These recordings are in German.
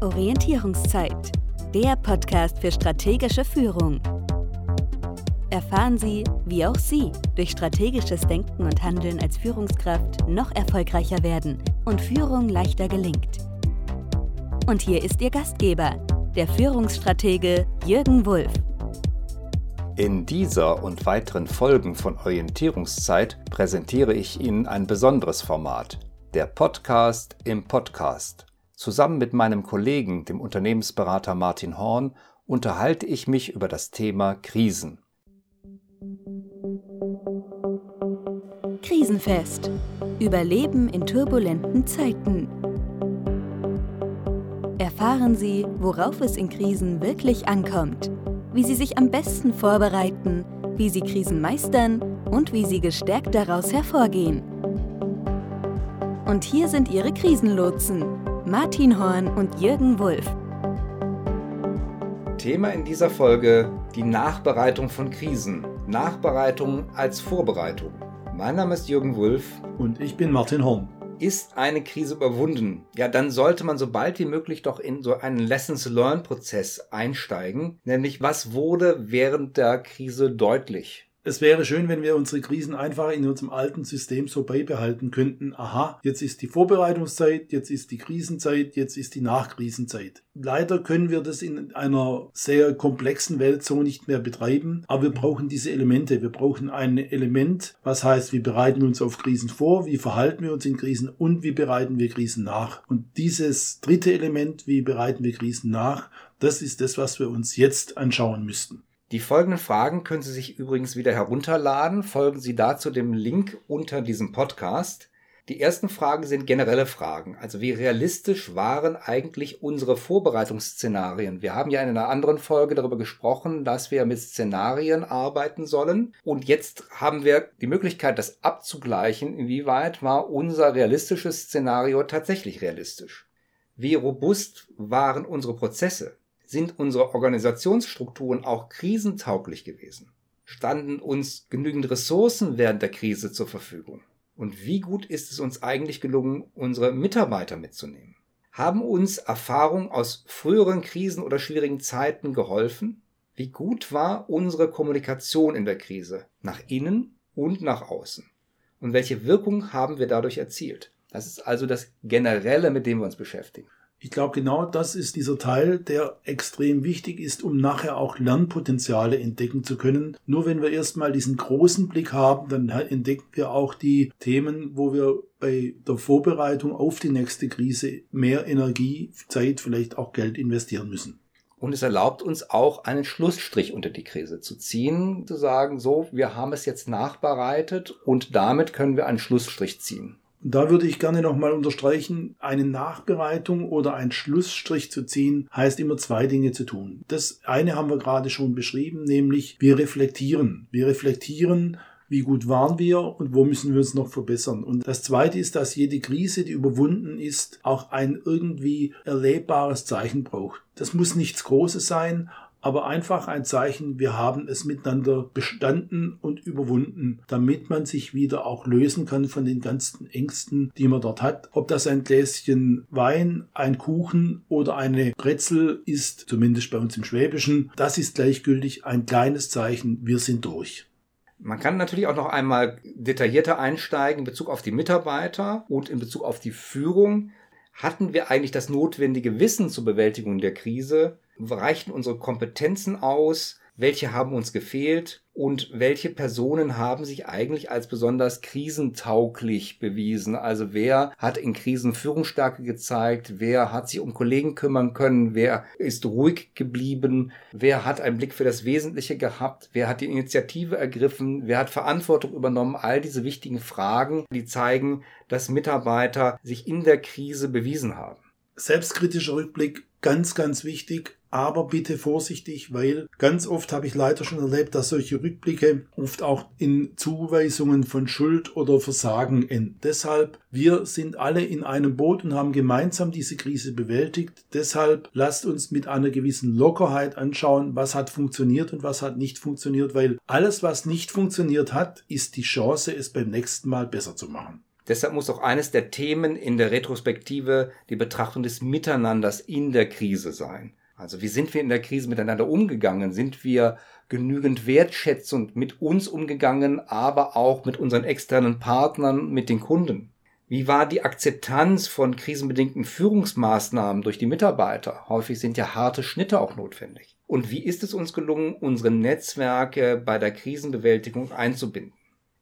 Orientierungszeit, der Podcast für strategische Führung. Erfahren Sie, wie auch Sie durch strategisches Denken und Handeln als Führungskraft noch erfolgreicher werden und Führung leichter gelingt. Und hier ist Ihr Gastgeber, der Führungsstratege Jürgen Wulff. In dieser und weiteren Folgen von Orientierungszeit präsentiere ich Ihnen ein besonderes Format, der Podcast im Podcast. Zusammen mit meinem Kollegen, dem Unternehmensberater Martin Horn, unterhalte ich mich über das Thema Krisen. Krisenfest. Überleben in turbulenten Zeiten. Erfahren Sie, worauf es in Krisen wirklich ankommt, wie Sie sich am besten vorbereiten, wie Sie Krisen meistern und wie Sie gestärkt daraus hervorgehen. Und hier sind Ihre Krisenlotsen, Martin Horn und Jürgen Wulff. Thema in dieser Folge die Nachbereitung von Krisen. Nachbereitung als Vorbereitung. Mein Name ist Jürgen Wulff. Und ich bin Martin Horn. Ist eine Krise überwunden? Ja, dann sollte man so bald wie möglich doch in so einen Lessons-Learn-Prozess einsteigen. Nämlich, was wurde während der Krise deutlich? Es wäre schön, wenn wir unsere Krisen einfach in unserem alten System so beibehalten könnten. Aha, jetzt ist die Vorbereitungszeit, jetzt ist die Krisenzeit, jetzt ist die Nachkrisenzeit. Leider können wir das in einer sehr komplexen Welt so nicht mehr betreiben, aber wir brauchen diese Elemente. Wir brauchen ein Element, was heißt, wie bereiten wir uns auf Krisen vor, wie verhalten wir uns in Krisen und wie bereiten wir Krisen nach. Und dieses dritte Element, wie bereiten wir Krisen nach, das ist das, was wir uns jetzt anschauen müssten. Die folgenden Fragen können Sie sich übrigens wieder herunterladen. Folgen Sie dazu dem Link unter diesem Podcast. Die ersten Fragen sind generelle Fragen. Also wie realistisch waren eigentlich unsere Vorbereitungsszenarien? Wir haben ja in einer anderen Folge darüber gesprochen, dass wir mit Szenarien arbeiten sollen. Und jetzt haben wir die Möglichkeit, das abzugleichen. Inwieweit war unser realistisches Szenario tatsächlich realistisch? Wie robust waren unsere Prozesse? Sind unsere Organisationsstrukturen auch krisentauglich gewesen? Standen uns genügend Ressourcen während der Krise zur Verfügung? Und wie gut ist es uns eigentlich gelungen, unsere Mitarbeiter mitzunehmen? Haben uns Erfahrungen aus früheren Krisen oder schwierigen Zeiten geholfen? Wie gut war unsere Kommunikation in der Krise nach innen und nach außen? Und welche Wirkung haben wir dadurch erzielt? Das ist also das Generelle, mit dem wir uns beschäftigen. Ich glaube, genau das ist dieser Teil, der extrem wichtig ist, um nachher auch Lernpotenziale entdecken zu können. Nur wenn wir erstmal diesen großen Blick haben, dann entdecken wir auch die Themen, wo wir bei der Vorbereitung auf die nächste Krise mehr Energie, Zeit, vielleicht auch Geld investieren müssen. Und es erlaubt uns auch einen Schlussstrich unter die Krise zu ziehen, zu sagen, so, wir haben es jetzt nachbereitet und damit können wir einen Schlussstrich ziehen. Da würde ich gerne nochmal unterstreichen, eine Nachbereitung oder ein Schlussstrich zu ziehen, heißt immer zwei Dinge zu tun. Das eine haben wir gerade schon beschrieben, nämlich wir reflektieren. Wir reflektieren, wie gut waren wir und wo müssen wir uns noch verbessern. Und das Zweite ist, dass jede Krise, die überwunden ist, auch ein irgendwie erlebbares Zeichen braucht. Das muss nichts Großes sein, aber einfach ein Zeichen, wir haben es miteinander bestanden und überwunden, damit man sich wieder auch lösen kann von den ganzen Ängsten, die man dort hat. Ob das ein Gläschen Wein, ein Kuchen oder eine Brezel ist, zumindest bei uns im Schwäbischen, das ist gleichgültig ein kleines Zeichen, wir sind durch. Man kann natürlich auch noch einmal detaillierter einsteigen in Bezug auf die Mitarbeiter und in Bezug auf die Führung. Hatten wir eigentlich das notwendige Wissen zur Bewältigung der Krise? Reichten unsere Kompetenzen aus, welche haben uns gefehlt? Und welche Personen haben sich eigentlich als besonders krisentauglich bewiesen. Also wer hat in Krisen Führungsstärke gezeigt, wer hat sich um Kollegen kümmern können, wer ist ruhig geblieben, wer hat einen Blick für das Wesentliche gehabt, wer hat die Initiative ergriffen, wer hat Verantwortung übernommen. All diese wichtigen Fragen, die zeigen, dass Mitarbeiter sich in der Krise bewiesen haben. Selbstkritischer Rückblick, ganz, ganz wichtig aber bitte vorsichtig, weil ganz oft habe ich leider schon erlebt, dass solche Rückblicke oft auch in Zuweisungen von Schuld oder Versagen enden. Deshalb, wir sind alle in einem Boot und haben gemeinsam diese Krise bewältigt. Deshalb lasst uns mit einer gewissen Lockerheit anschauen, was hat funktioniert und was hat nicht funktioniert, weil alles, was nicht funktioniert hat, ist die Chance, es beim nächsten Mal besser zu machen. Deshalb muss auch eines der Themen in der Retrospektive die Betrachtung des Miteinanders in der Krise sein. Also wie sind wir in der Krise miteinander umgegangen? Sind wir genügend wertschätzend mit uns umgegangen, aber auch mit unseren externen Partnern, mit den Kunden? Wie war die Akzeptanz von krisenbedingten Führungsmaßnahmen durch die Mitarbeiter? Häufig sind ja harte Schnitte auch notwendig. Und wie ist es uns gelungen, unsere Netzwerke bei der Krisenbewältigung einzubinden?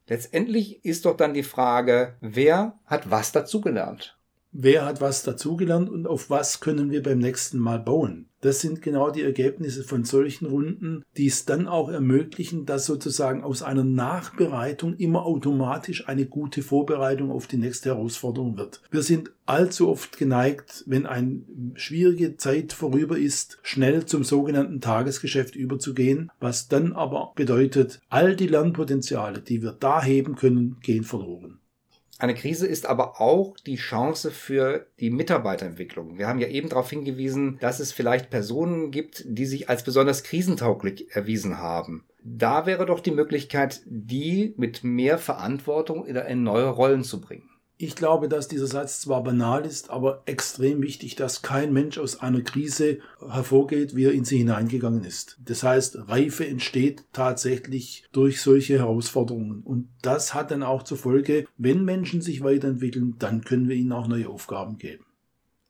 Letztendlich ist doch dann die Frage, wer hat was dazugelernt? Wer hat was dazugelernt und auf was können wir beim nächsten Mal bauen? Das sind genau die Ergebnisse von solchen Runden, die es dann auch ermöglichen, dass sozusagen aus einer Nachbereitung immer automatisch eine gute Vorbereitung auf die nächste Herausforderung wird. Wir sind allzu oft geneigt, wenn eine schwierige Zeit vorüber ist, schnell zum sogenannten Tagesgeschäft überzugehen, was dann aber bedeutet, all die Lernpotenziale, die wir da heben können, gehen verloren. Eine Krise ist aber auch die Chance für die Mitarbeiterentwicklung. Wir haben ja eben darauf hingewiesen, dass es vielleicht Personen gibt, die sich als besonders krisentauglich erwiesen haben. Da wäre doch die Möglichkeit, die mit mehr Verantwortung in neue Rollen zu bringen. Ich glaube, dass dieser Satz zwar banal ist, aber extrem wichtig, dass kein Mensch aus einer Krise hervorgeht, wie er in sie hineingegangen ist. Das heißt, Reife entsteht tatsächlich durch solche Herausforderungen. Und das hat dann auch zur Folge, wenn Menschen sich weiterentwickeln, dann können wir ihnen auch neue Aufgaben geben.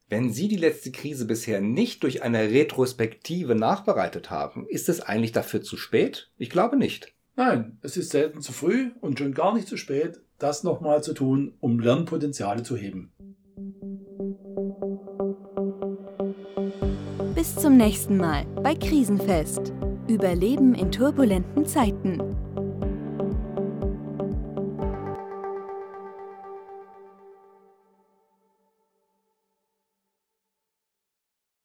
Wenn Sie die letzte Krise bisher nicht durch eine Retrospektive nachbereitet haben, ist es eigentlich dafür zu spät? Ich glaube nicht. Nein, es ist selten zu früh und schon gar nicht zu spät, das nochmal zu tun, um Lernpotenziale zu heben. Bis zum nächsten Mal bei Krisenfest. Überleben in turbulenten Zeiten